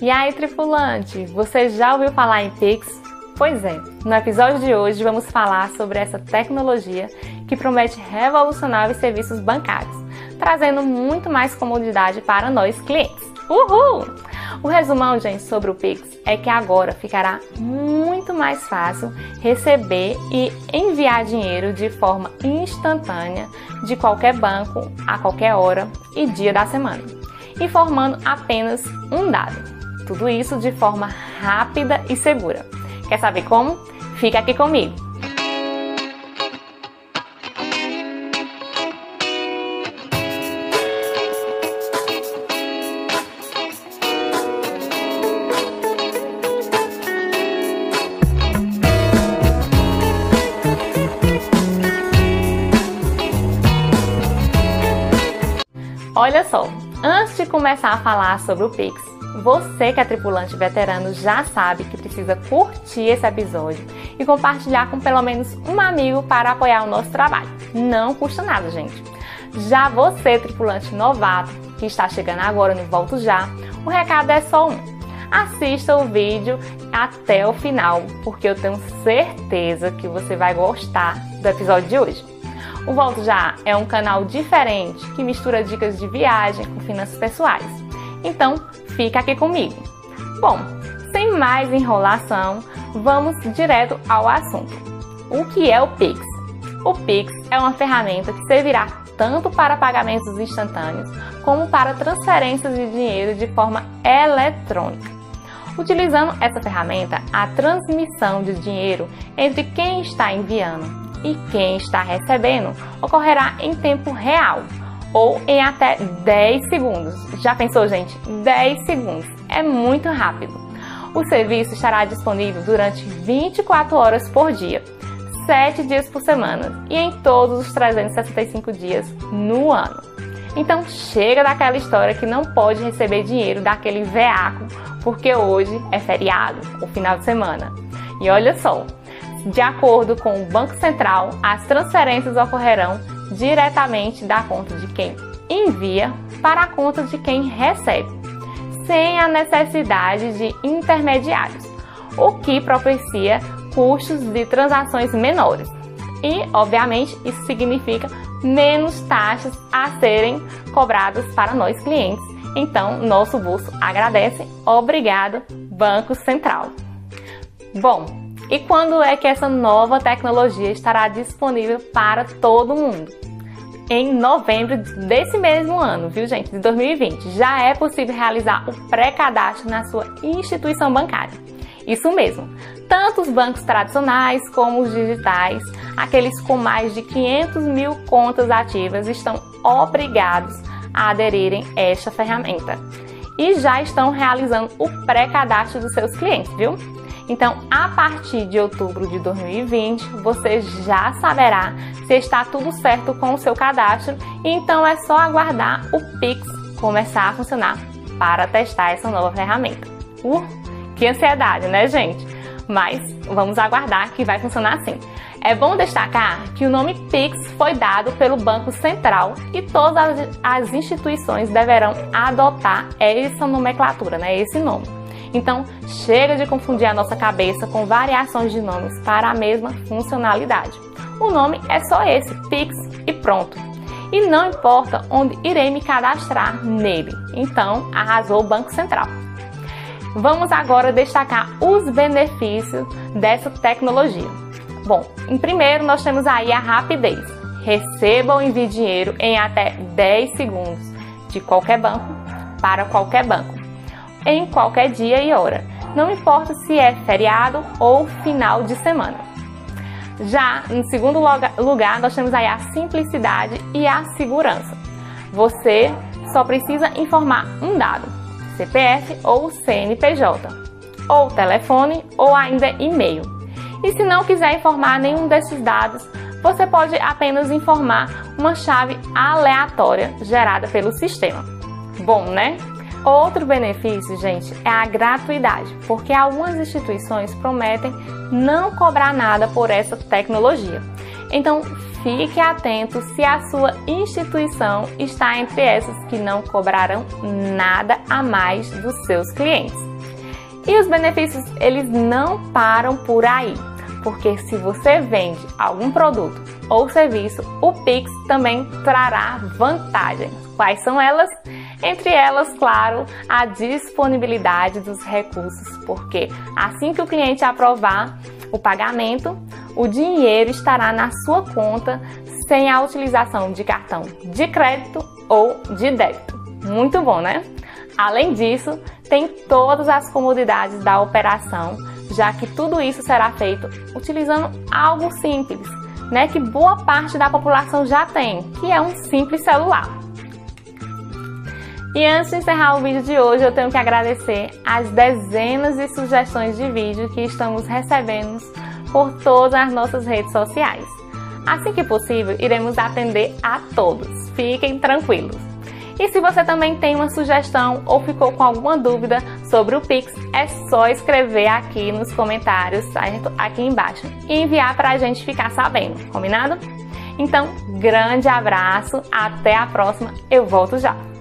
E aí, tripulante, você já ouviu falar em Pix? Pois é, no episódio de hoje vamos falar sobre essa tecnologia que promete revolucionar os serviços bancários, trazendo muito mais comodidade para nós clientes. Uhul! O resumão, gente, sobre o Pix é que agora ficará muito mais fácil receber e enviar dinheiro de forma instantânea de qualquer banco a qualquer hora e dia da semana, informando apenas um dado tudo isso de forma rápida e segura. Quer saber como? Fica aqui comigo! Olha só, antes de começar a falar sobre o Pix, você que é tripulante veterano já sabe que precisa curtir esse episódio e compartilhar com pelo menos um amigo para apoiar o nosso trabalho. Não custa nada, gente. Já você, tripulante novato, que está chegando agora no Volto Já, o recado é só um. Assista o vídeo até o final, porque eu tenho certeza que você vai gostar do episódio de hoje. O Volto Já é um canal diferente que mistura dicas de viagem com finanças pessoais. Então, Fica aqui comigo. Bom, sem mais enrolação, vamos direto ao assunto. O que é o Pix? O Pix é uma ferramenta que servirá tanto para pagamentos instantâneos como para transferências de dinheiro de forma eletrônica. Utilizando essa ferramenta, a transmissão de dinheiro entre quem está enviando e quem está recebendo ocorrerá em tempo real, ou em até 10 segundos. Já pensou, gente? 10 segundos. É muito rápido. O serviço estará disponível durante 24 horas por dia, 7 dias por semana e em todos os 365 dias no ano. Então chega daquela história que não pode receber dinheiro daquele veaco porque hoje é feriado, o final de semana. E olha só, de acordo com o Banco Central, as transferências ocorrerão diretamente da conta de quem envia para a conta de quem recebe, sem a necessidade de intermediários, o que propicia custos de transações menores. E, obviamente, isso significa menos taxas a serem cobradas para nós clientes. Então, nosso bolso agradece. Obrigado, Banco Central. Bom, e quando é que essa nova tecnologia estará disponível para todo mundo? Em novembro desse mesmo ano, viu gente, de 2020, já é possível realizar o pré-cadastro na sua instituição bancária. Isso mesmo, tanto os bancos tradicionais como os digitais, aqueles com mais de 500 mil contas ativas, estão obrigados a aderirem a esta ferramenta e já estão realizando o pré-cadastro dos seus clientes, viu? Então, a partir de outubro de 2020, você já saberá se está tudo certo com o seu cadastro e então é só aguardar o Pix começar a funcionar para testar essa nova ferramenta. Uh, que ansiedade, né, gente? Mas vamos aguardar que vai funcionar assim. É bom destacar que o nome Pix foi dado pelo Banco Central e todas as instituições deverão adotar essa nomenclatura, né, esse nome. Então, chega de confundir a nossa cabeça com variações de nomes para a mesma funcionalidade. O nome é só esse, Pix, e pronto. E não importa onde irei me cadastrar nele. Então, arrasou o Banco Central. Vamos agora destacar os benefícios dessa tecnologia. Bom, em primeiro nós temos aí a rapidez. Receba ou envie dinheiro em até 10 segundos de qualquer banco para qualquer banco em qualquer dia e hora, não importa se é feriado ou final de semana. Já em segundo lugar, nós temos aí a simplicidade e a segurança. Você só precisa informar um dado, CPF ou CNPJ, ou telefone ou ainda e-mail. E se não quiser informar nenhum desses dados, você pode apenas informar uma chave aleatória gerada pelo sistema. Bom, né? Outro benefício, gente, é a gratuidade, porque algumas instituições prometem não cobrar nada por essa tecnologia. Então, fique atento se a sua instituição está entre essas que não cobrarão nada a mais dos seus clientes. E os benefícios, eles não param por aí, porque se você vende algum produto ou serviço, o Pix também trará vantagens. Quais são elas? Entre elas, claro, a disponibilidade dos recursos, porque assim que o cliente aprovar o pagamento, o dinheiro estará na sua conta sem a utilização de cartão de crédito ou de débito. Muito bom, né? Além disso, tem todas as comodidades da operação, já que tudo isso será feito utilizando algo simples, né, que boa parte da população já tem, que é um simples celular. E antes de encerrar o vídeo de hoje, eu tenho que agradecer as dezenas de sugestões de vídeo que estamos recebendo por todas as nossas redes sociais. Assim que possível, iremos atender a todos. Fiquem tranquilos. E se você também tem uma sugestão ou ficou com alguma dúvida sobre o Pix, é só escrever aqui nos comentários, certo? Aqui embaixo. E enviar para a gente ficar sabendo, combinado? Então, grande abraço, até a próxima, eu volto já!